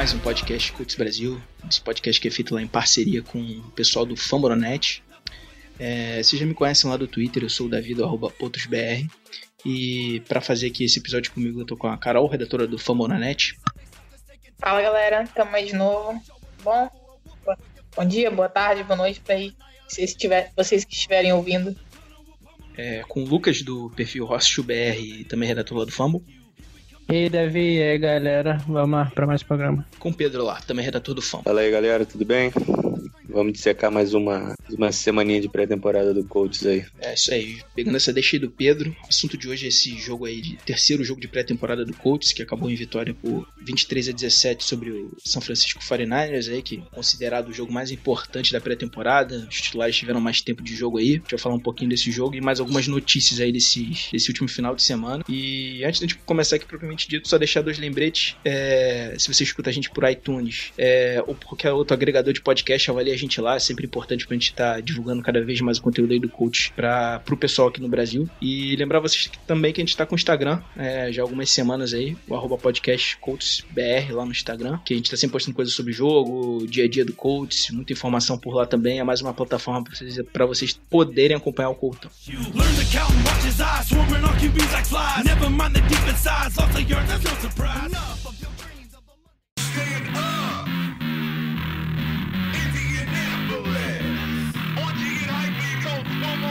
mais um podcast Cults Brasil. Esse podcast que é feito lá em parceria com o pessoal do Famoronet. É, vocês já me conhecem lá do Twitter, eu sou o Davi arroba. E para fazer aqui esse episódio comigo, eu tô com a Carol, redatora do Famoronet. Fala galera, tamo aí de novo. Bom, bom dia, boa tarde, boa noite para aí, vocês, estiver, vocês que estiverem ouvindo. É, com o Lucas do perfil Hostel BR, também redator lá do Fumble. E aí, Davi, e aí, galera, vamos lá para mais programa. Com o Pedro lá, também redator do Fumble. Fala aí, galera, tudo bem? Vamos dissecar mais uma, uma semaninha de pré-temporada do Colts aí. É isso aí. Pegando essa deixa aí do Pedro, o assunto de hoje é esse jogo aí, de terceiro jogo de pré-temporada do Colts, que acabou em vitória por 23 a 17 sobre o São Francisco 49ers aí, que é considerado o jogo mais importante da pré-temporada. Os titulares tiveram mais tempo de jogo aí. A gente vai falar um pouquinho desse jogo e mais algumas notícias aí desse, desse último final de semana. E antes de gente começar aqui propriamente dito, só deixar dois lembretes. É, se você escuta a gente por iTunes é, ou por qualquer outro agregador de podcast, avalie a gente lá. É sempre importante pra gente estar tá divulgando cada vez mais o conteúdo aí do coach para pro pessoal aqui no Brasil. E lembrar vocês que, também que a gente tá com o Instagram, é, já algumas semanas aí, o arroba lá no Instagram, que a gente tá sempre postando coisas sobre jogo, dia a dia do coach, muita informação por lá também. É mais uma plataforma pra vocês, pra vocês poderem acompanhar o Coltão.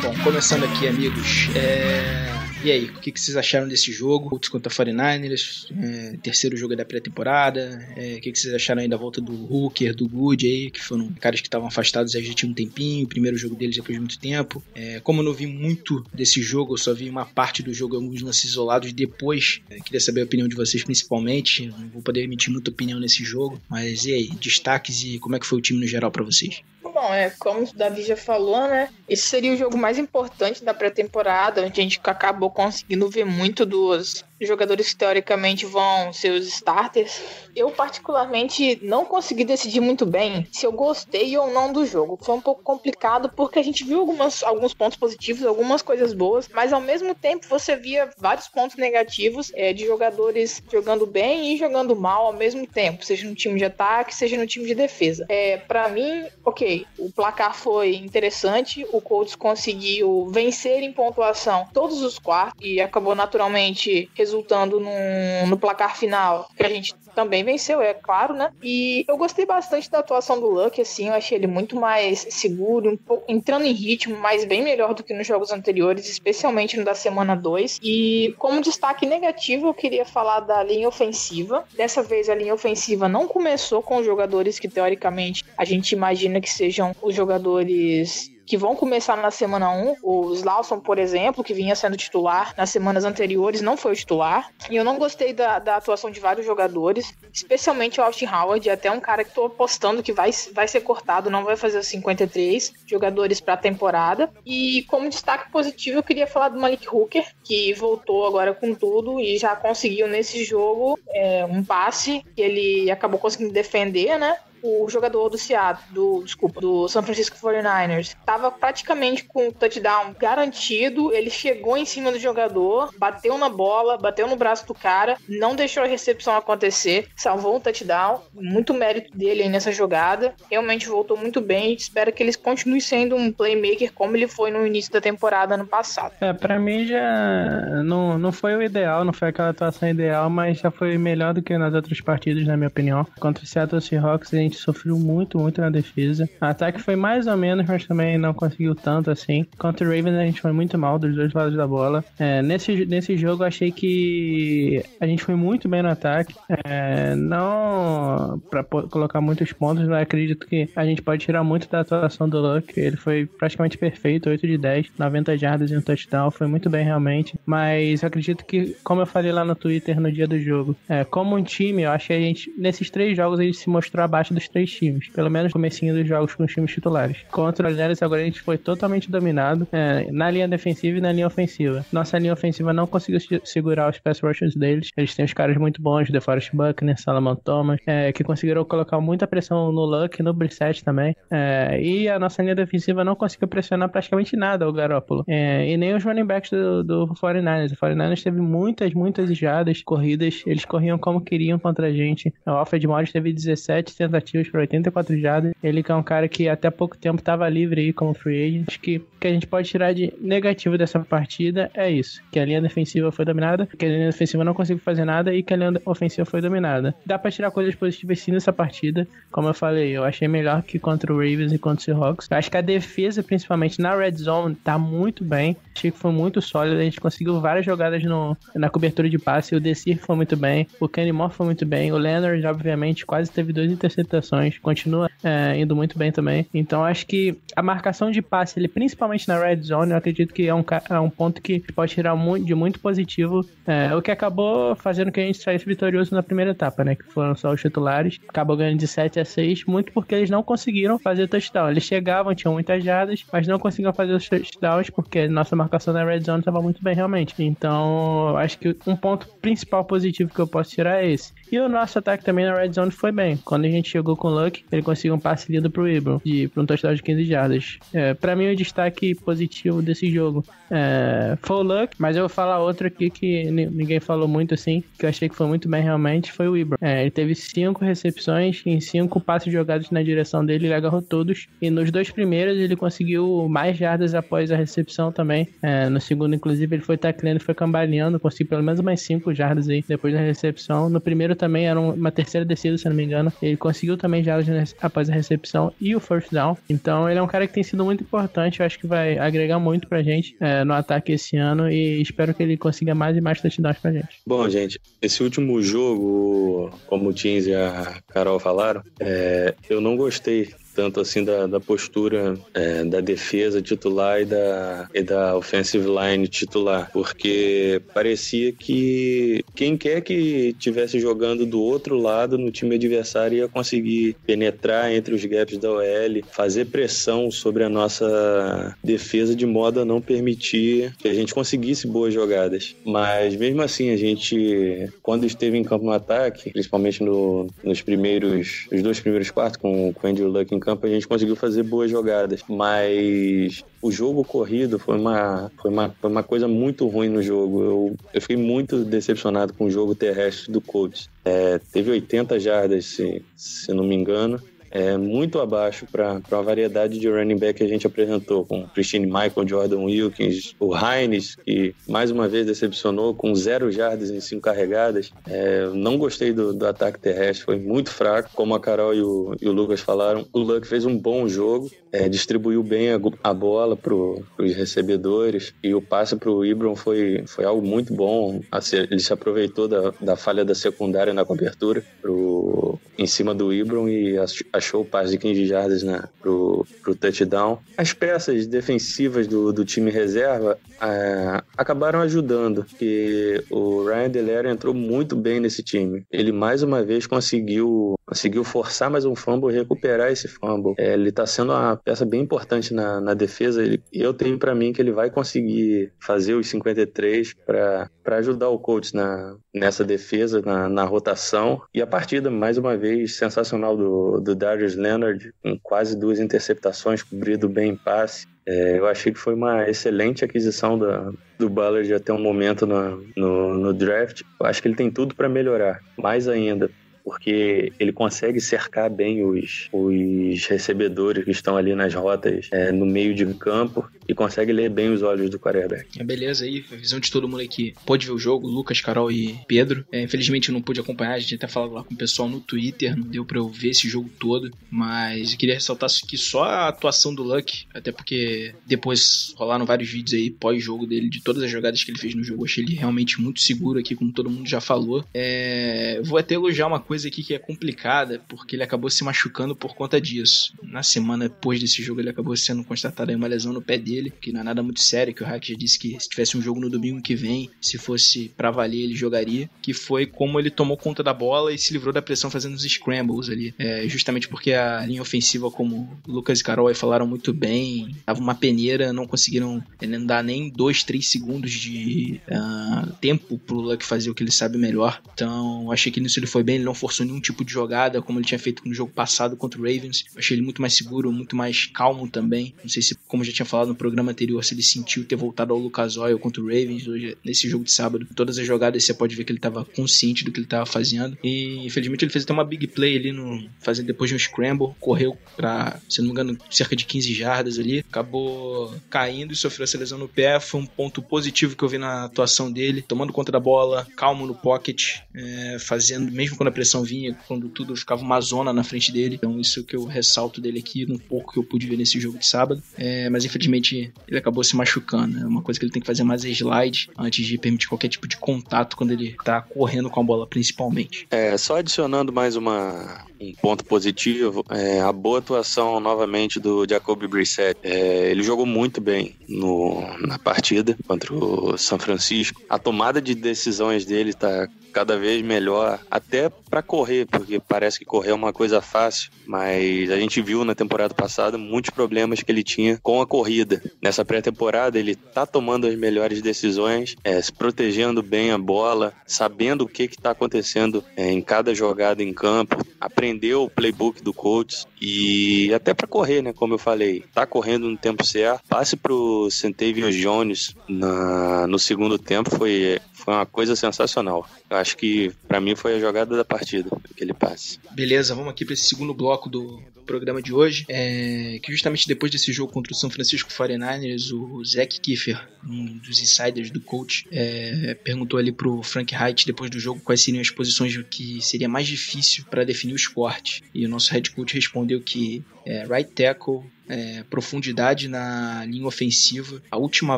Bom, começando aqui, amigos. É... E aí, o que, vocês acharam desse jogo? Colts contra 49ers, é, terceiro jogo da pré-temporada. É, o que, vocês acharam aí da volta do Hooker, do Good aí, que foram caras que estavam afastados aí já tinha um tempinho, primeiro jogo deles depois de muito tempo. É, como eu não vi muito desse jogo, eu só vi uma parte do jogo, alguns lances isolados depois. É, queria saber a opinião de vocês principalmente. não vou poder emitir muita opinião nesse jogo, mas e aí, destaques e como é que foi o time no geral para vocês? Bom, é, como o Davi já falou, né? Esse seria o jogo mais importante da pré-temporada, onde a gente acabou conseguindo ver muito dos jogadores que teoricamente vão ser os starters. Eu, particularmente, não consegui decidir muito bem se eu gostei ou não do jogo. Foi um pouco complicado porque a gente viu algumas, alguns pontos positivos, algumas coisas boas, mas ao mesmo tempo você via vários pontos negativos é, de jogadores jogando bem e jogando mal ao mesmo tempo, seja no time de ataque, seja no time de defesa. É, para mim, ok, o placar foi interessante, o Colts conseguiu vencer em pontuação todos os quartos e acabou naturalmente resultando num, no placar final, que a gente também venceu, é claro, né? E eu gostei bastante da atuação do Luck, assim, eu achei ele muito mais seguro, um pouco, entrando em ritmo, mas bem melhor do que nos jogos anteriores, especialmente no da semana 2. E como destaque negativo, eu queria falar da linha ofensiva. Dessa vez a linha ofensiva não começou com jogadores que teoricamente a gente imagina que sejam os jogadores que vão começar na semana 1. O Slauson, por exemplo, que vinha sendo titular nas semanas anteriores, não foi o titular. E eu não gostei da, da atuação de vários jogadores, especialmente o Austin Howard, até um cara que tô apostando que vai, vai ser cortado, não vai fazer os 53 jogadores para a temporada. E como destaque positivo, eu queria falar do Malik Hooker, que voltou agora com tudo e já conseguiu nesse jogo é, um passe que ele acabou conseguindo defender, né? O jogador do Seattle, do, desculpa, do San Francisco 49ers, estava praticamente com o touchdown garantido, ele chegou em cima do jogador, bateu na bola, bateu no braço do cara, não deixou a recepção acontecer, salvou um touchdown, muito mérito dele aí nessa jogada, realmente voltou muito bem e espero que ele continue sendo um playmaker como ele foi no início da temporada ano passado. É, para mim já não, não foi o ideal, não foi aquela atuação ideal, mas já foi melhor do que nas outras partidas, na minha opinião. Contra o Seattle Seahawks, a gente sofreu muito, muito na defesa. O ataque foi mais ou menos, mas também não conseguiu tanto assim. Contra o Ravens a gente foi muito mal dos dois lados da bola. É, nesse, nesse jogo achei que a gente foi muito bem no ataque. É, não para colocar muitos pontos, mas acredito que a gente pode tirar muito da atuação do Luck. Ele foi praticamente perfeito, 8 de 10, 90 jardas e um touchdown. Foi muito bem realmente. Mas acredito que, como eu falei lá no Twitter no dia do jogo, é, como um time, eu acho que a gente, nesses três jogos, a gente se mostrou abaixo do dos três times, pelo menos no comecinho dos jogos com os times titulares. Contra o Orleans, agora a gente foi totalmente dominado é, na linha defensiva e na linha ofensiva. Nossa linha ofensiva não conseguiu segurar os pass rushers deles. Eles têm os caras muito bons, DeForest Buckner, Salomon Thomas, é, que conseguiram colocar muita pressão no Luck, no Brissett também. É, e a nossa linha defensiva não conseguiu pressionar praticamente nada o Garoppolo. É, e nem os running backs do, do 49ers. O 49ers teve muitas, muitas jadas, corridas. Eles corriam como queriam contra a gente. O Alfred Morris teve 17 tentativas para 84 jadas. Ele que é um cara que até pouco tempo estava livre aí como free agent. Que que a gente pode tirar de negativo dessa partida é isso: que a linha defensiva foi dominada, que a linha defensiva não conseguiu fazer nada e que a linha ofensiva foi dominada. Dá para tirar coisas positivas sim nessa partida. Como eu falei, eu achei melhor que contra o Ravens e contra o Seahawks. Eu acho que a defesa, principalmente na red zone, tá muito bem. Achei que foi muito sólida. A gente conseguiu várias jogadas no, na cobertura de passe. O Desir foi muito bem. O Kenny Moore foi muito bem. O Leonard, obviamente, quase teve duas interceptações. Continua é, indo muito bem também. Então, acho que a marcação de passe, ele principalmente na red zone, eu acredito que é um, é um ponto que pode tirar muito, de muito positivo. É, o que acabou fazendo que a gente saísse vitorioso na primeira etapa, né? Que foram só os titulares. Acabou ganhando de 7 a 6, muito porque eles não conseguiram fazer touchdown. Eles chegavam, tinham muitas jardas, mas não conseguiam fazer os touchdowns porque nossa marcação na red zone estava muito bem realmente. Então, acho que um ponto principal positivo que eu posso tirar é esse. E o nosso ataque também na red zone foi bem. Quando a gente chegou com o Luck, ele conseguiu um passe lindo pro Ibram, de, pra um touchdown de 15 jardas. É, pra mim, o destaque positivo desse jogo é, foi o Luck, mas eu vou falar outro aqui que ninguém falou muito assim, que eu achei que foi muito bem realmente, foi o Ibram. É, ele teve cinco recepções em cinco passes jogados na direção dele, ele agarrou todos. E nos dois primeiros ele conseguiu mais jardas após a recepção também. É, no segundo, inclusive, ele foi tacleando, foi cambaleando, conseguiu pelo menos mais cinco jardas aí depois da recepção. No primeiro também era uma terceira descida, se não me engano. Ele conseguiu também já após a recepção e o first down. Então ele é um cara que tem sido muito importante. Eu acho que vai agregar muito pra gente é, no ataque esse ano e espero que ele consiga mais e mais touchdowns pra gente. Bom, gente, esse último jogo, como o Teams e a Carol falaram, é, eu não gostei tanto assim da, da postura é, da defesa titular e da, e da offensive line titular, porque parecia que quem quer que tivesse jogando do outro lado no time adversário ia conseguir penetrar entre os gaps da OL, fazer pressão sobre a nossa defesa de modo a não permitir que a gente conseguisse boas jogadas. Mas mesmo assim, a gente, quando esteve em campo no ataque, principalmente no, nos primeiros, os dois primeiros quartos com, com o Andrew Luck em campo, campo a gente conseguiu fazer boas jogadas, mas o jogo corrido foi uma, foi uma, foi uma coisa muito ruim no jogo. Eu, eu fiquei muito decepcionado com o jogo terrestre do Colts. É, teve 80 jardas, se, se não me engano, é muito abaixo para a variedade de running back que a gente apresentou, com Christine Michael, Jordan Wilkins, o Hines, que mais uma vez decepcionou com zero jardas em cinco carregadas. É, não gostei do, do, ataque terrestre, foi muito fraco, como a Carol e o, e o Lucas falaram. O Luck fez um bom jogo, é, distribuiu bem a, a bola para os recebedores e o passe para o Ibram foi, foi algo muito bom. Ele se aproveitou da, da falha da secundária na cobertura pro, em cima do Ibram e achou o passe de 15 jardas né, pro, pro touchdown. As peças defensivas do, do time reserva é, acabaram ajudando, porque o Ryan Delera entrou muito bem nesse time. Ele mais uma vez conseguiu, conseguiu forçar mais um fumble e recuperar esse fumble. É, ele está sendo uma peça bem importante na, na defesa. Ele, eu tenho para mim que ele vai conseguir fazer os 53 para ajudar o coach na, nessa defesa, na, na rotação. E a partida, mais uma vez, sensacional do, do Darius Leonard, com quase duas interceptações, cobrido bem em passe. É, eu achei que foi uma excelente aquisição da, do Ballard até um momento no, no, no draft. Eu acho que ele tem tudo para melhorar, mais ainda porque ele consegue cercar bem os, os recebedores que estão ali nas rotas é, no meio de campo e consegue ler bem os olhos do quarterback. É beleza aí, a visão de todo mundo aqui. Pode ver o jogo, Lucas, Carol e Pedro. É, infelizmente eu não pude acompanhar, a gente até falou lá com o pessoal no Twitter, não deu pra eu ver esse jogo todo, mas eu queria ressaltar que só a atuação do Luck, até porque depois rolaram vários vídeos aí pós-jogo dele, de todas as jogadas que ele fez no jogo, eu achei ele realmente muito seguro aqui, como todo mundo já falou. É, vou até elogiar uma coisa aqui que é complicada, porque ele acabou se machucando por conta disso. Na semana depois desse jogo, ele acabou sendo constatado uma lesão no pé dele que não é nada muito sério, que o Hack já disse que se tivesse um jogo no domingo que vem, se fosse para valer, ele jogaria, que foi como ele tomou conta da bola e se livrou da pressão fazendo os scrambles ali. É, justamente porque a linha ofensiva, como Lucas e Carol aí falaram muito bem, tava uma peneira, não conseguiram não dar nem dois, três segundos de uh, tempo pro Luck fazer o que ele sabe melhor. Então, achei que nisso ele foi bem, ele não forçou nenhum tipo de jogada, como ele tinha feito no jogo passado contra o Ravens. achei ele muito mais seguro, muito mais calmo também. Não sei se, como já tinha falado no programa anterior, se ele sentiu ter voltado ao Lucas Oil contra o Ravens hoje, nesse jogo de sábado. Todas as jogadas você pode ver que ele estava consciente do que ele estava fazendo. E infelizmente ele fez até uma big play ali no fazendo depois de um scramble, correu para, se não me engano, cerca de 15 jardas ali, acabou caindo e sofreu essa lesão no pé. Foi um ponto positivo que eu vi na atuação dele, tomando conta da bola, calmo no pocket, é, fazendo, mesmo quando a pressão vinha, quando tudo ficava uma zona na frente dele. Então, isso que eu ressalto dele aqui, um pouco que eu pude ver nesse jogo de sábado. É, mas infelizmente ele acabou se machucando. É uma coisa que ele tem que fazer mais é slide antes de permitir qualquer tipo de contato quando ele tá correndo com a bola, principalmente. É, só adicionando mais uma, um ponto positivo, é, a boa atuação novamente do Jacoby Brissett. É, ele jogou muito bem no, na partida contra o São Francisco. A tomada de decisões dele está cada vez melhor, até para correr, porque parece que correr é uma coisa fácil, mas a gente viu na temporada passada muitos problemas que ele tinha com a corrida. Nessa pré-temporada ele tá tomando as melhores decisões, é, se protegendo bem a bola, sabendo o que está acontecendo é, em cada jogada em campo, aprendeu o playbook do coach e até para correr, né? Como eu falei, tá correndo no tempo certo. Passe pro Centavio Jones na, no segundo tempo foi, foi uma coisa sensacional. Eu acho que para mim foi a jogada da partida, aquele passe. Beleza, vamos aqui para esse segundo bloco do programa de hoje, é que justamente depois desse jogo contra o São Francisco 49ers, o Zach Kiefer, um dos insiders do coach, é, perguntou ali pro Frank Height depois do jogo quais seriam as posições que seria mais difícil para definir o esporte. E o nosso head coach respondeu que é, right tackle, é, profundidade na linha ofensiva, a última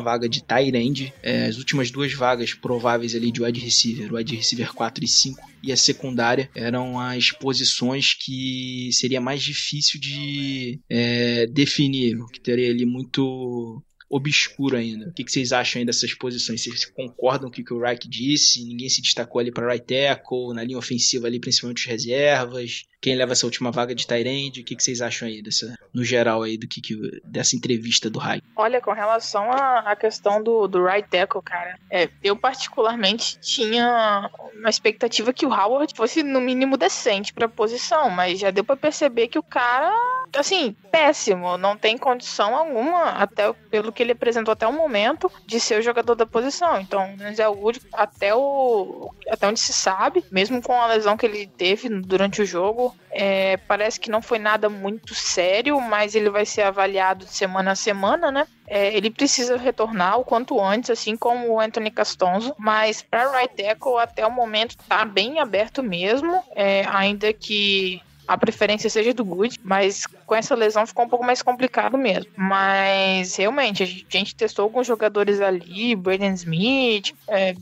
vaga de tight end, é, as últimas duas vagas prováveis ali de wide receiver, wide receiver 4 e 5 e a secundária eram as posições que seria mais difícil de é, definir, que teria ali muito obscuro ainda. O que, vocês acham aí dessas posições? Vocês concordam com o que o Reich disse? Ninguém se destacou ali para right tackle, na linha ofensiva ali, principalmente os reservas. Quem leva essa última vaga de Tyrande? O que, que vocês acham aí dessa, no geral aí do que, que dessa entrevista do Reich? Olha, com relação à questão do, do right tackle, cara, é, eu particularmente tinha uma expectativa que o Howard fosse no mínimo decente para a posição, mas já deu para perceber que o cara, assim, péssimo, não tem condição alguma, até pelo que ele apresentou até o momento, de ser o jogador da posição. Então, Denzel Wood, até, o, até onde se sabe, mesmo com a lesão que ele teve durante o jogo, é, parece que não foi nada muito sério, mas ele vai ser avaliado de semana a semana, né? É, ele precisa retornar o quanto antes, assim como o Anthony Castonzo, mas para right tackle até o momento tá bem aberto mesmo, é, ainda que a preferência seja do Good, mas com essa lesão ficou um pouco mais complicado mesmo. Mas realmente, a gente testou alguns jogadores ali, Braden Smith, é,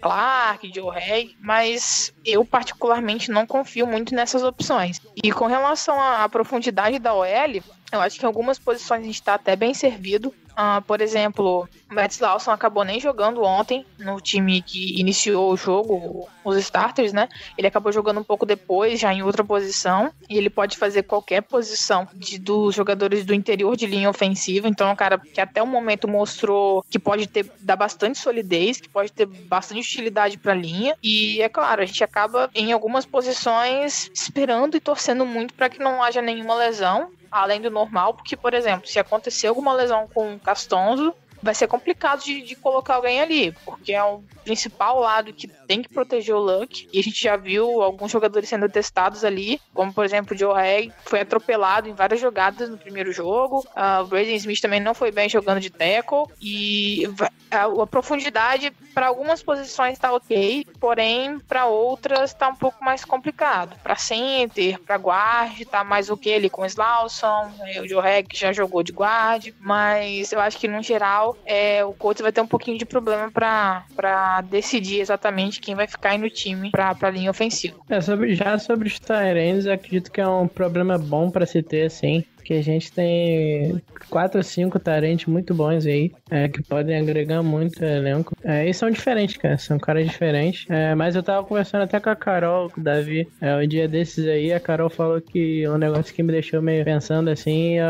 Clark, Joe Hay, mas eu particularmente não confio muito nessas opções. E com relação à profundidade da OL, eu acho que em algumas posições a gente está até bem servido. Uh, por exemplo, o Matt Lawson acabou nem jogando ontem no time que iniciou o jogo, os starters, né? Ele acabou jogando um pouco depois, já em outra posição, e ele pode fazer qualquer posição de, dos jogadores do interior de linha ofensiva. Então, é um cara que até o momento mostrou que pode ter dar bastante solidez, que pode ter bastante utilidade para a linha. E é claro, a gente acaba em algumas posições esperando e torcendo muito para que não haja nenhuma lesão além do normal, porque, por exemplo, se acontecer alguma lesão com o Castonzo, vai ser complicado de, de, colocar alguém ali, porque é o principal lado que tem que proteger o Luck. E a gente já viu alguns jogadores sendo testados ali, como por exemplo o Joe Hay, foi atropelado em várias jogadas no primeiro jogo. Uh, o Braden Smith também não foi bem jogando de tackle. E a, a profundidade para algumas posições está ok, porém para outras está um pouco mais complicado. Para center, para guard, tá mais ok ali com o Slauson, né, o Joe que já jogou de guard, mas eu acho que no geral é, o Colts vai ter um pouquinho de problema para decidir exatamente quem vai ficar aí no time para a linha ofensiva. É, sobre, já sobre os Tyrants, acredito que é um problema bom para se ter, assim que a gente tem quatro ou cinco talentos muito bons aí, é, que podem agregar muito elenco. É, e são diferentes, cara, são caras diferentes. É, mas eu tava conversando até com a Carol, com o Davi, é, um dia desses aí, a Carol falou que um negócio que me deixou meio pensando assim, eu,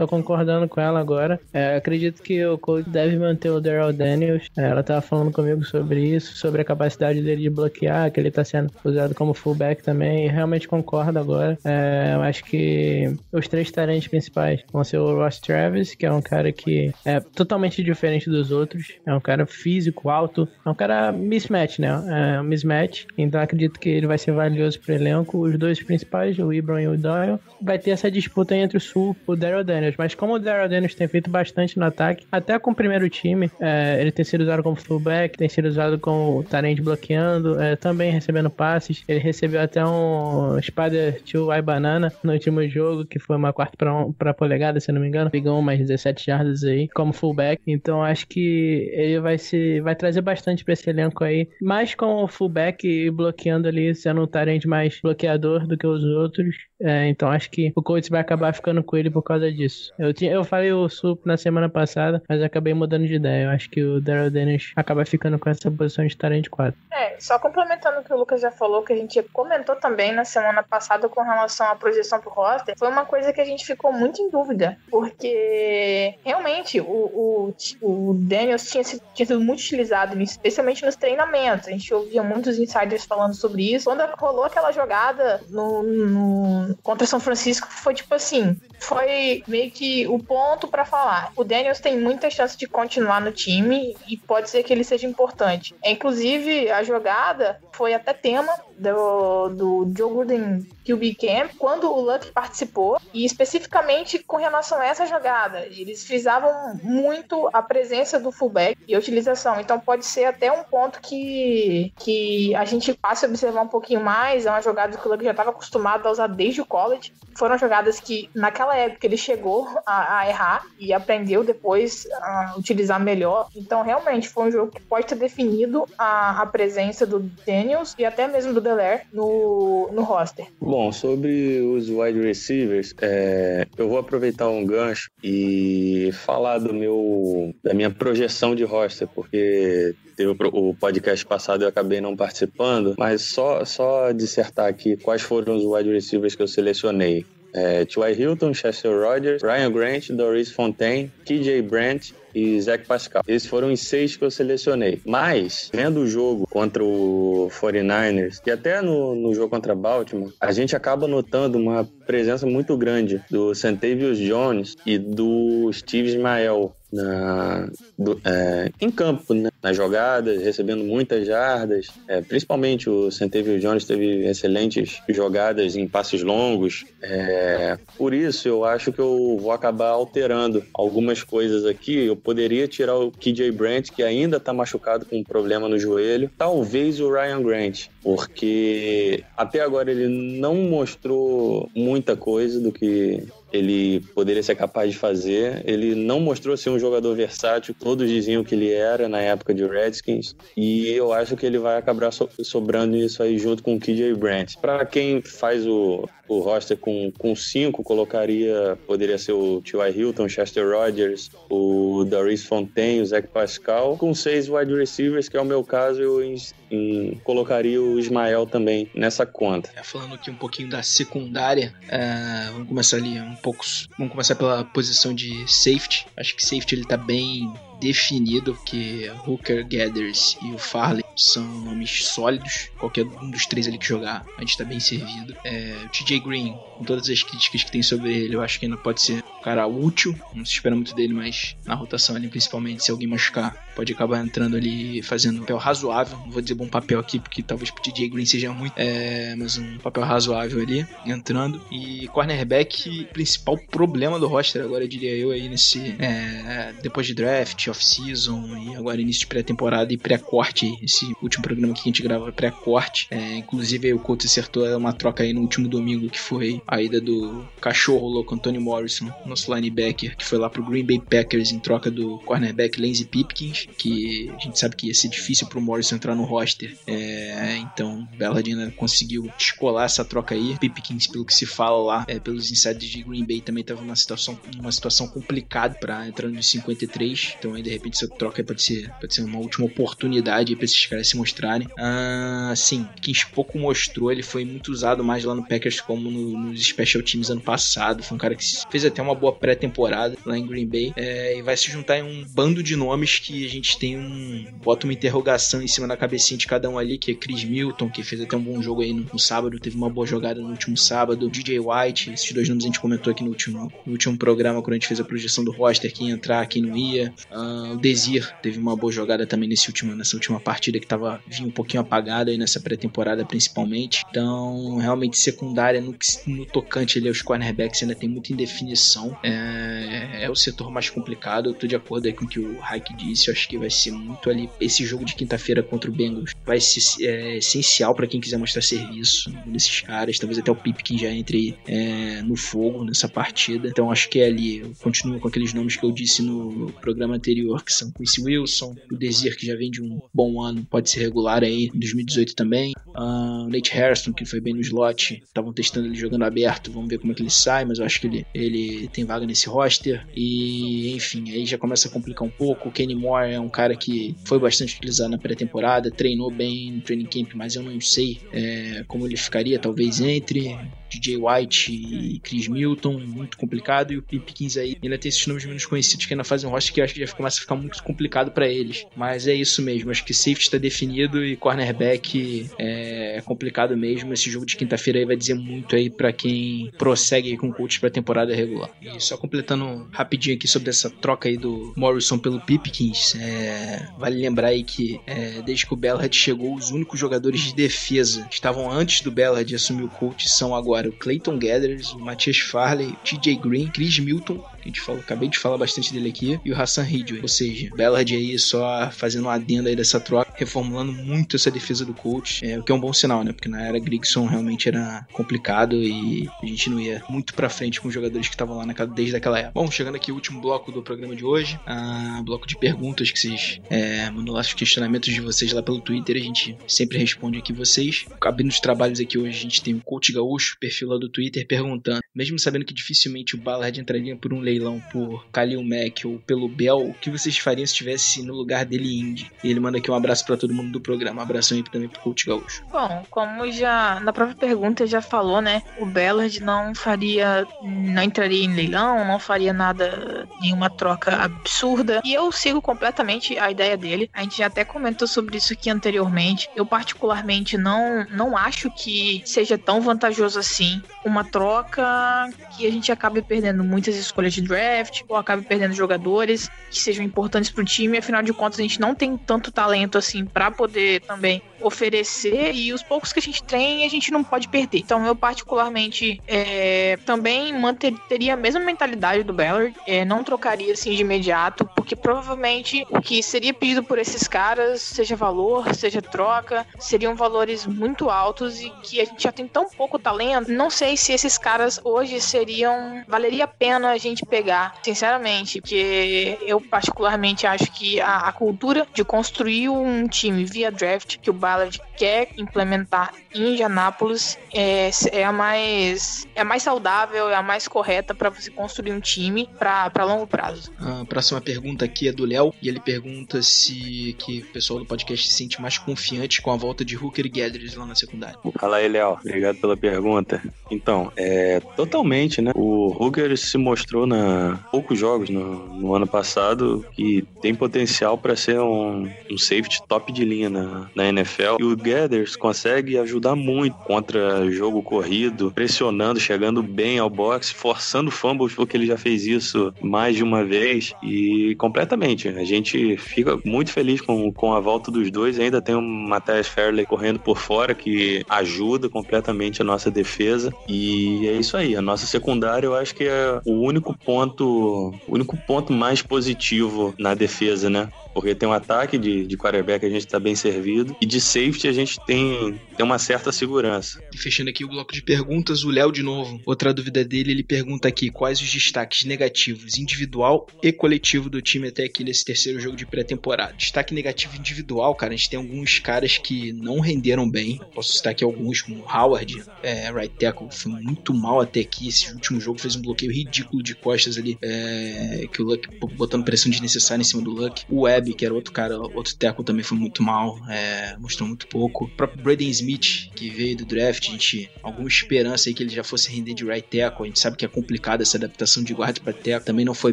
tô concordando com ela agora. É, acredito que o Colt deve manter o Daryl Daniels. É, ela tava falando comigo sobre isso, sobre a capacidade dele de bloquear, que ele tá sendo usado como fullback também. E realmente concordo agora. É, eu acho que os três talentos principais vão ser o Ross Travis, que é um cara que é totalmente diferente dos outros. É um cara físico, alto. É um cara mismatch, né? É um mismatch. Então acredito que ele vai ser valioso pro elenco. Os dois principais, o Ibram e o Doyle, vai ter essa disputa entre o Sul o Daryl Daniels mas como o Daryl Dennis tem feito bastante no ataque, até com o primeiro time, é, ele tem sido usado como fullback, tem sido usado como tarente bloqueando, é, também recebendo passes. Ele recebeu até um Spider to I Banana no último jogo, que foi uma quarta para um, pra polegada, se não me engano. Pegou umas 17 jardas aí como fullback. Então acho que ele vai se vai trazer bastante para esse elenco aí, mais com o fullback e bloqueando ali, sendo um tarente mais bloqueador do que os outros. É, então acho que o Colts vai acabar ficando com ele por causa disso. Eu, tinha, eu falei o Sup na semana passada, mas acabei mudando de ideia. Eu acho que o Daryl Dennis acaba ficando com essa posição de Tarente 4. É, só complementando o que o Lucas já falou, que a gente comentou também na semana passada com relação à projeção pro roster, foi uma coisa que a gente ficou muito em dúvida, porque realmente o, o, o Daniels tinha sido, tinha sido muito utilizado, especialmente nos treinamentos. A gente ouvia muitos insiders falando sobre isso. Quando rolou aquela jogada no, no contra São Francisco foi tipo assim, foi meio que o ponto para falar. O Daniels tem muita chance de continuar no time e pode ser que ele seja importante. É, inclusive, a jogada foi até tema do, do Joe Gooden QB Camp quando o Luck participou e especificamente com relação a essa jogada. Eles frisavam muito a presença do fullback e a utilização. Então pode ser até um ponto que, que a gente passe a observar um pouquinho mais. É uma jogada que o Luck já estava acostumado a usar desde o college. Foram jogadas que naquela época ele chegou a, a errar e aprendeu depois a utilizar melhor. Então realmente foi um jogo que pode ter definido a, a presença do Daniels e até mesmo do Delaire no, no roster. Bom, sobre os wide receivers, é, eu vou aproveitar um gancho e falar do meu da minha projeção de roster, porque teve o podcast passado eu acabei não participando, mas só só dissertar aqui quais foram os wide receivers que eu selecionei. É, T.Y. Hilton, Chester Rogers, Ryan Grant, Doris Fontaine, KJ Brandt e Zach Pascal. Esses foram os seis que eu selecionei. Mas, vendo o jogo contra o 49ers, e até no, no jogo contra Baltimore, a gente acaba notando uma presença muito grande do Santavius Jones e do Steve Ismael na, do, é, em campo, né? nas jogadas, recebendo muitas jardas. É, principalmente o Centavio Jones teve excelentes jogadas em passes longos. É, por isso, eu acho que eu vou acabar alterando algumas coisas aqui. Eu poderia tirar o KJ Brandt, que ainda está machucado com um problema no joelho. Talvez o Ryan Grant, porque até agora ele não mostrou muita coisa do que ele poderia ser capaz de fazer. Ele não mostrou ser um jogador versátil, todos diziam que ele era na época de Redskins, e eu acho que ele vai acabar sobrando isso aí junto com o KJ Brandt. Para quem faz o, o roster com, com cinco, colocaria, poderia ser o T.Y. Hilton, Chester Rogers, o Doris Fontaine, o Zach Pascal, com seis wide receivers, que é o meu caso, eu em, em, colocaria o Ismael também nessa conta. É, falando aqui um pouquinho da secundária, é, vamos começar ali um pouco, vamos começar pela posição de safety, acho que safety ele tá bem definido, porque Hooker, Gathers e o Farley são nomes sólidos. Qualquer um dos três ali que jogar, a gente tá bem servido. É, o TJ Green, com todas as críticas que tem sobre ele, eu acho que ainda pode ser cara útil. Não se espera muito dele, mas na rotação ali, principalmente, se alguém machucar, pode acabar entrando ali fazendo um papel razoável. Não vou dizer bom papel aqui, porque talvez pro TJ Green seja muito, é, mas um papel razoável ali, entrando. E cornerback, principal problema do roster, agora diria eu aí, nesse. É, depois de draft, off-season e agora início de pré-temporada e pré-corte. Esse último programa que a gente grava pré-corte. É, inclusive, o Colts acertou uma troca aí no último domingo, que foi a ida do cachorro louco Anthony Morrison nosso linebacker, que foi lá pro Green Bay Packers em troca do cornerback Lance Pipkins, que a gente sabe que ia ser difícil pro Morrison entrar no roster. É, então, Ballard ainda conseguiu descolar essa troca aí. Pipkins, pelo que se fala lá, é, pelos insiders de Green Bay, também estava numa situação, numa situação complicada para entrar no 53. Então, aí, de repente, essa troca pode ser, pode ser uma última oportunidade para esses caras se mostrarem. Ah, sim, quem pouco mostrou, ele foi muito usado mais lá no Packers como no, nos Special Teams ano passado. Foi um cara que fez até uma boa pré-temporada lá em Green Bay. É, e vai se juntar em um bando de nomes que a gente tem um. bota uma interrogação em cima da cabecinha de cada um ali, que é Chris Milton, que fez até um bom jogo aí no, no sábado, teve uma boa jogada no último sábado. DJ White, esses dois nomes a gente comentou aqui no último, no último programa, quando a gente fez a projeção do roster, quem ia entrar, quem não ia. Uh, o Desir teve uma boa jogada também nesse último, nessa última partida que tava vinha um pouquinho apagada aí nessa pré-temporada principalmente. Então, realmente secundária no, no tocante ali aos cornerbacks ainda tem muita indefinição. É, é o setor mais complicado. Eu tô de acordo aí com o que o Hike disse. Eu acho que vai ser muito ali. Esse jogo de quinta-feira contra o Bengals vai ser é, essencial para quem quiser mostrar serviço nesses caras. Talvez até o Pipkin já entre é, no fogo nessa partida. Então acho que é ali. Eu continuo com aqueles nomes que eu disse no programa anterior, que são Quincy Wilson, o Desir, que já vem de um bom ano, pode ser regular aí, em 2018 também. Uh, Nate Harrison, que foi bem no slot, estavam testando ele jogando aberto, vamos ver como é que ele sai, mas eu acho que ele, ele tem vaga nesse roster. E enfim, aí já começa a complicar um pouco. O Kenny Moore é um cara que foi bastante utilizado na pré-temporada, treinou bem no training camp, mas eu não sei é, como ele ficaria, talvez entre. DJ White e Chris Milton, muito complicado, e o Pipkins aí ainda tem esses nomes menos conhecidos que ainda fazem um roster que acho que já começa a ficar muito complicado para eles. Mas é isso mesmo, acho que safety está definido e cornerback é complicado mesmo. Esse jogo de quinta-feira aí vai dizer muito aí para quem prossegue com o coach pra temporada regular. E só completando rapidinho aqui sobre essa troca aí do Morrison pelo Pipkins, é, vale lembrar aí que é, desde que o Bellard chegou, os únicos jogadores de defesa que estavam antes do Bellard assumir o coach são agora o Clayton Gathers, o Matias Farley, TJ Green, Chris Milton que a gente falou, acabei de falar bastante dele aqui, e o Hassan Ridgway. Ou seja, Bellard aí só fazendo uma adenda aí dessa troca, reformulando muito essa defesa do coach, é, o que é um bom sinal, né? Porque na era Grigson realmente era complicado e a gente não ia muito pra frente com os jogadores que estavam lá naquela, desde aquela época. Bom, chegando aqui o último bloco do programa de hoje, a bloco de perguntas que vocês é, mandam lá os questionamentos de vocês lá pelo Twitter, a gente sempre responde aqui vocês. Abrindo os trabalhos aqui hoje, a gente tem o Coach Gaúcho, perfil lá do Twitter, perguntando, mesmo sabendo que dificilmente o Ballard entraria por um leilão por Kalil Mack ou pelo Bell, o que vocês fariam se estivesse no lugar dele Indy? E ele manda aqui um abraço para todo mundo do programa. Um abração aí também pro Coach Gaúcho. Bom, como já na própria pergunta já falou, né? O Bellard não faria, não entraria em leilão, não faria nada, nenhuma troca absurda. E eu sigo completamente a ideia dele. A gente já até comentou sobre isso aqui anteriormente. Eu particularmente não, não acho que seja tão vantajoso assim uma troca que a gente acabe perdendo muitas escolhas de draft ou acabe perdendo jogadores que sejam importantes para o time. Afinal de contas, a gente não tem tanto talento assim para poder também oferecer e os poucos que a gente tem a gente não pode perder. Então eu particularmente é, também manteria a mesma mentalidade do Ballard, é, não trocaria assim de imediato, porque provavelmente o que seria pedido por esses caras, seja valor, seja troca, seriam valores muito altos e que a gente já tem tão pouco talento. Não sei se esses caras hoje seriam valeria a pena a gente pegar, sinceramente, porque eu particularmente acho que a, a cultura de construir um time via draft que o Ballard quer implementar em Indianápolis é, é a mais é a mais saudável, é a mais correta para você construir um time para longo prazo. A próxima pergunta aqui é do Léo e ele pergunta se que o pessoal do podcast se sente mais confiante com a volta de Hooker e Gathers lá na secundária. Fala aí, Léo. Obrigado pela pergunta. Então, é totalmente, né? O Hooker se mostrou na poucos jogos no, no ano passado que tem potencial para ser um, um safety top de linha na, na NFL NFL. E o Gathers consegue ajudar muito contra jogo corrido, pressionando, chegando bem ao boxe, forçando fumbles, porque ele já fez isso mais de uma vez. E completamente. A gente fica muito feliz com, com a volta dos dois. Ainda tem o Matthias Fairley correndo por fora, que ajuda completamente a nossa defesa. E é isso aí. A nossa secundária, eu acho que é o único ponto, o único ponto mais positivo na defesa, né? Porque tem um ataque de, de quarterback, a gente tá bem servido, e de safety a gente tem, tem uma certa segurança. Fechando aqui o bloco de perguntas, o Léo de novo. Outra dúvida dele, ele pergunta aqui quais os destaques negativos individual e coletivo do time até aqui nesse terceiro jogo de pré-temporada. Destaque negativo individual, cara, a gente tem alguns caras que não renderam bem. Posso citar aqui alguns, como Howard, é, right tackle, foi muito mal até aqui. Esse último jogo fez um bloqueio ridículo de costas ali, é, que o Luck botando pressão desnecessária em cima do Luck. O Webb, que era outro cara, outro tackle também foi muito mal, é, mostrou muito pouco. O próprio Braden Smith, que veio do draft, a gente alguma esperança aí que ele já fosse render de right tackle. A gente sabe que é complicado essa adaptação de guarda para tackle. Também não foi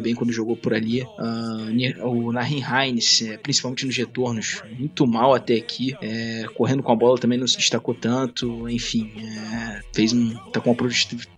bem quando jogou por ali. Uh, o Nahin Hines, é, principalmente nos retornos, muito mal até aqui. É, correndo com a bola também não se destacou tanto. Enfim, é, fez um, tá com uma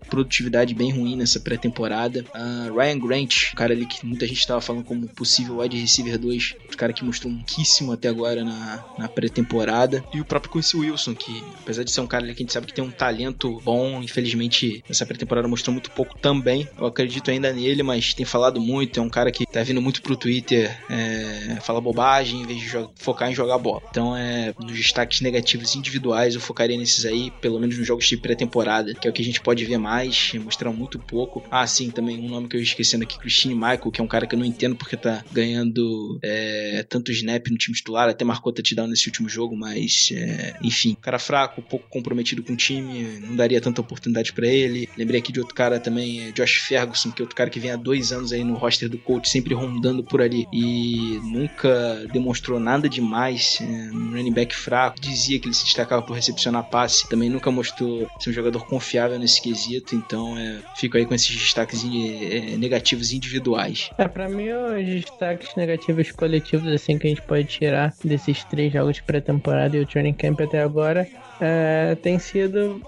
produtividade bem ruim nessa pré-temporada. Uh, Ryan Grant, um cara ali que muita gente estava falando como possível wide receiver 2, um cara que mostrou muitíssimo até agora na, na pré-temporada. E o próprio Quincy Wilson, que apesar de ser um cara que a gente sabe que tem um talento bom, infelizmente nessa pré-temporada mostrou muito pouco também. Eu acredito ainda nele, mas tem falado muito. É um cara que tá vindo muito pro Twitter, é, fala bobagem em vez de focar em jogar bola. Então, é, nos destaques negativos individuais, eu focaria nesses aí, pelo menos nos jogos de pré-temporada, que é o que a gente pode ver mais mais, mostrar muito pouco. Ah, sim, também um nome que eu esquecendo aqui, Christine Michael, que é um cara que eu não entendo porque tá ganhando é, tanto snap no time titular, até marcou touchdown nesse último jogo, mas é, enfim, cara fraco, pouco comprometido com o time, não daria tanta oportunidade para ele. Lembrei aqui de outro cara também, é Josh Ferguson, que é outro cara que vem há dois anos aí no roster do coach, sempre rondando por ali e nunca demonstrou nada demais. É, um running back fraco, dizia que ele se destacava por recepcionar passe, também nunca mostrou ser um jogador confiável nesse quesito então é, fico aí com esses destaques é, negativos individuais. É, pra mim, os destaques negativos coletivos, assim, que a gente pode tirar desses três jogos de pré-temporada e o training camp até agora, é, tem sido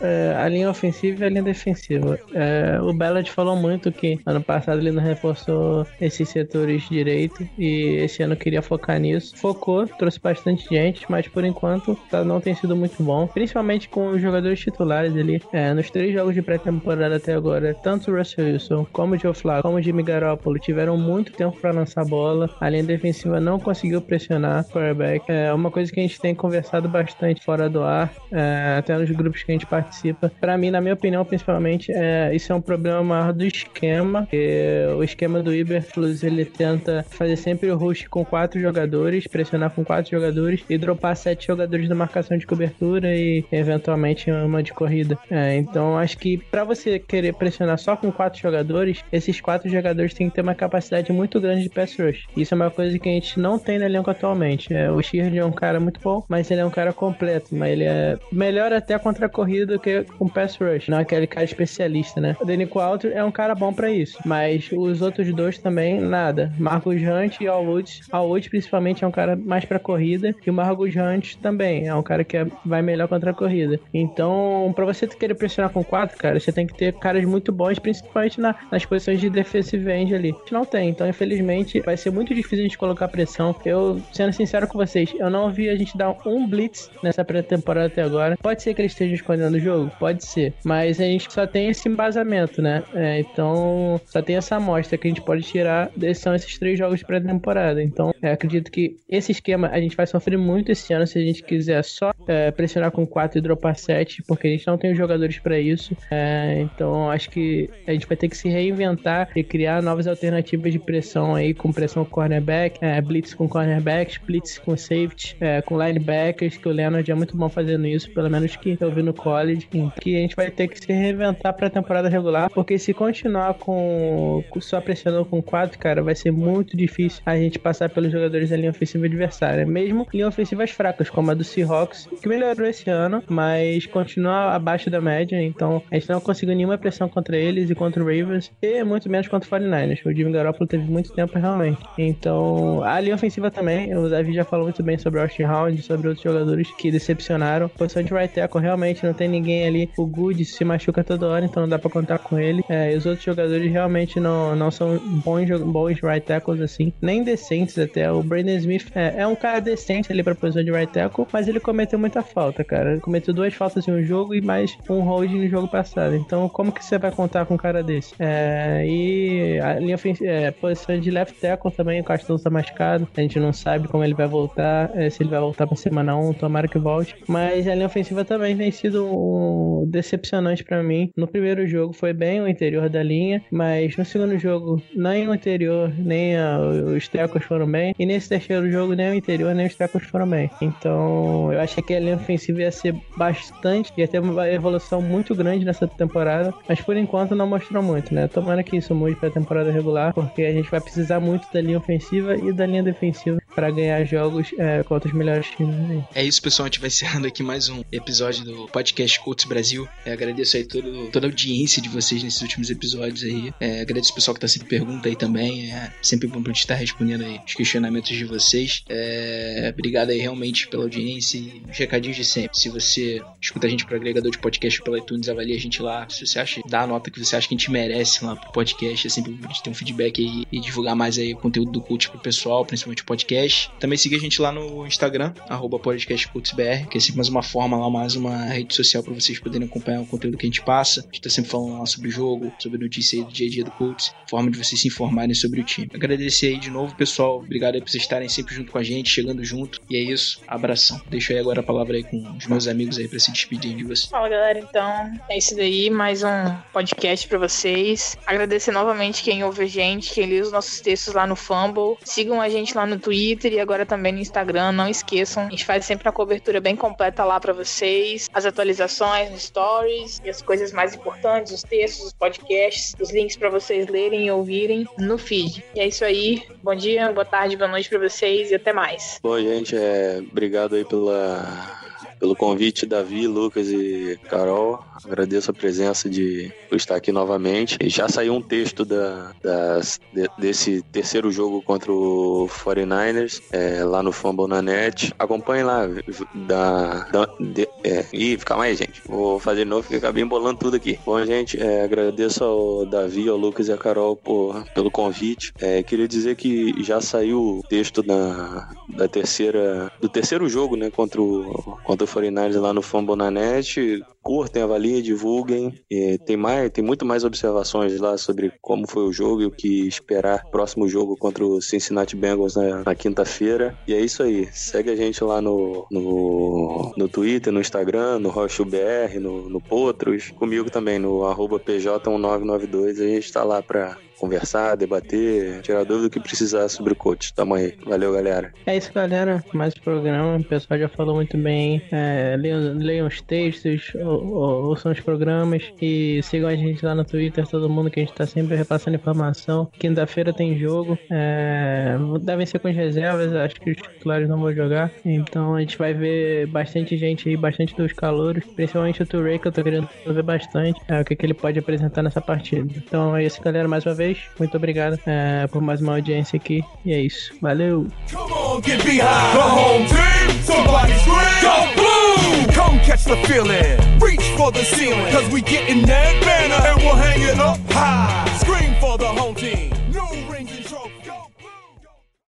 é, a linha ofensiva e a linha defensiva. É, o Ballard falou muito que ano passado ele não reforçou esses setores direito e esse ano queria focar nisso. Focou, trouxe bastante gente, mas por enquanto tá, não tem sido muito bom, principalmente com os jogadores titulares ali. É, nos três jogos de pré-temporada até agora, tanto o Russell Wilson como o Joe Flacco, como o Jimmy Garoppolo tiveram muito tempo para lançar bola. A linha defensiva não conseguiu pressionar o quarterback. É uma coisa que a gente tem conversado bastante fora do ar, é, até nos grupos que a gente participa participa. Para mim, na minha opinião, principalmente, é, isso é um problema maior do esquema. o esquema do Iberflus ele tenta fazer sempre o rush com quatro jogadores, pressionar com quatro jogadores e dropar sete jogadores na marcação de cobertura e eventualmente uma de corrida. É, então, acho que para você querer pressionar só com quatro jogadores, esses quatro jogadores têm que ter uma capacidade muito grande de pass rush. Isso é uma coisa que a gente não tem no elenco atualmente. É, o Sheard é um cara muito bom, mas ele é um cara completo, mas ele é melhor até contra a corrida do que com pass rush, não aquele cara especialista, né? O Denico Alter é um cara bom para isso, mas os outros dois também, nada. Marcus Hunt e Al Woods. Al Woods, principalmente, é um cara mais para corrida, e o Marcus Hunt também é um cara que é, vai melhor contra a corrida. Então, para você querer pressionar com quatro, cara, você tem que ter caras muito bons, principalmente na, nas posições de defensive end ali. A gente não tem, então, infelizmente, vai ser muito difícil a gente colocar pressão. Eu, sendo sincero com vocês, eu não vi a gente dar um blitz nessa pré-temporada até agora. Pode ser que ele esteja escondendo o jogo? Pode ser. Mas a gente só tem esse embasamento, né? É, então, só tem essa amostra que a gente pode tirar. São esses três jogos de pré-temporada. Então, é, acredito que esse esquema a gente vai sofrer muito esse ano se a gente quiser só é, pressionar com 4 e dropar 7, porque a gente não tem os jogadores para isso. É, então, acho que a gente vai ter que se reinventar e criar novas alternativas de pressão aí, com pressão cornerback, é, blitz com cornerbacks, blitz com safety, é, com linebackers, que o Leonard é muito bom fazendo isso, pelo menos que eu vi no college que a gente vai ter que se reinventar pra temporada regular, porque se continuar com, só pressionando com quatro, cara, vai ser muito difícil a gente passar pelos jogadores da linha ofensiva adversária, mesmo linha ofensivas fracas, como a do Seahawks, que melhorou esse ano, mas continua abaixo da média, então a gente não conseguiu nenhuma pressão contra eles e contra o Ravens, e muito menos contra o 49ers. O Jimmy Garoppolo teve muito tempo realmente. Então, a linha ofensiva também, o Davi já falou muito bem sobre o Austin Round, sobre outros jogadores que decepcionaram. Posição de right tackle realmente não tem ninguém ninguém ali. O Good se machuca toda hora, então não dá pra contar com ele. É, e os outros jogadores realmente não, não são bons, bons right tackles assim, nem decentes até. O Brandon Smith é, é um cara decente ali pra posição de right tackle, mas ele cometeu muita falta, cara. Ele cometeu duas faltas em um jogo e mais um holding no jogo passado. Então, como que você vai contar com um cara desse? É, e a linha é, posição de left tackle também, o Castelo tá machucado. A gente não sabe como ele vai voltar, é, se ele vai voltar pra semana 1, tomara que volte. Mas a linha ofensiva também tem sido um, decepcionante para mim. No primeiro jogo foi bem o interior da linha, mas no segundo jogo nem o interior, nem a, os tecos foram bem. E nesse terceiro jogo nem o interior, nem os tecos foram bem. Então eu achei que a linha ofensiva ia ser bastante, ia ter uma evolução muito grande nessa temporada, mas por enquanto não mostrou muito, né? Tomara que isso mude pra temporada regular, porque a gente vai precisar muito da linha ofensiva e da linha defensiva para ganhar jogos é, contra os melhores times. É isso, pessoal. A gente vai encerrando aqui mais um episódio do podcast Colts Brasil. É, agradeço aí todo, toda a audiência de vocês nesses últimos episódios aí. É, agradeço o pessoal que tá sempre pergunta aí também. É sempre bom pra gente estar respondendo aí os questionamentos de vocês. É, obrigado aí realmente pela audiência e os recadinhos de sempre. Se você escuta a gente pro agregador de podcast pela iTunes, avalie a gente lá. Se você acha, dá a nota que você acha que a gente merece lá pro podcast. É sempre bom a gente ter um feedback aí e divulgar mais aí o conteúdo do Cult pro pessoal, principalmente o podcast. Também siga a gente lá no Instagram, arroba podcastcultsbr, que é sempre mais uma forma lá, mais uma rede social para vocês poderem acompanhar o conteúdo que a gente passa. A gente tá sempre falando lá sobre o jogo, sobre notícia aí do dia a dia do Colts, forma de vocês se informarem sobre o time. Agradecer aí de novo, pessoal. Obrigado aí por vocês estarem sempre junto com a gente, chegando junto. E é isso, abração. Deixo aí agora a palavra aí com os meus amigos aí para se despedirem de vocês. Fala galera, então é isso daí, mais um podcast para vocês. Agradecer novamente quem ouve a gente, quem lê os nossos textos lá no Fumble. Sigam a gente lá no Twitter e agora também no Instagram, não esqueçam. A gente faz sempre uma cobertura bem completa lá para vocês, as atualizações nos stories e as coisas mais importantes, os textos, os podcasts, os links para vocês lerem e ouvirem no feed. E é isso aí. Bom dia, boa tarde, boa noite para vocês e até mais. Bom, gente, é... obrigado aí pela pelo convite, Davi, Lucas e Carol. Agradeço a presença de estar aqui novamente. E já saiu um texto da, de, desse terceiro jogo contra o 49ers, é, lá no Fumble na Net. Acompanhe lá. Da, da, de, é, ih, calma aí, gente. Vou fazer de novo, porque acabei embolando tudo aqui. Bom, gente, é, agradeço ao Davi, ao Lucas e a Carol por, pelo convite. É, queria dizer que já saiu o texto da, da terceira, do terceiro jogo, né, contra o, contra 49ers lá no Fambonanet. Curtem, avaliem, divulguem. E tem, mais, tem muito mais observações lá sobre como foi o jogo e o que esperar próximo jogo contra o Cincinnati Bengals na, na quinta-feira. E é isso aí. Segue a gente lá no, no, no Twitter, no Instagram, no RochoBR, no, no Potros. Comigo também, no arroba PJ1992. A gente tá lá pra conversar, debater, tirar dúvida que precisar sobre o coach. Tamo aí. Valeu, galera. É isso, galera. Mais programa. O pessoal já falou muito bem. É, leiam, leiam, os textos, ouçam os programas e sigam a gente lá no Twitter, todo mundo que a gente tá sempre repassando informação. Quinta-feira tem jogo. É, devem ser com as reservas, acho que os titulares não vão jogar. Então a gente vai ver bastante gente aí, bastante dos calouros, principalmente o Touré, que eu tô querendo ver bastante. É, o que, que ele pode apresentar nessa partida. Então é isso, galera. Mais uma vez. Muito obrigado é, por mais uma audiência aqui. E é isso. Valeu! Come catch the feeling, reach for the ceiling, cause we getting that banner and we'll hang it up high. Scream for the home team.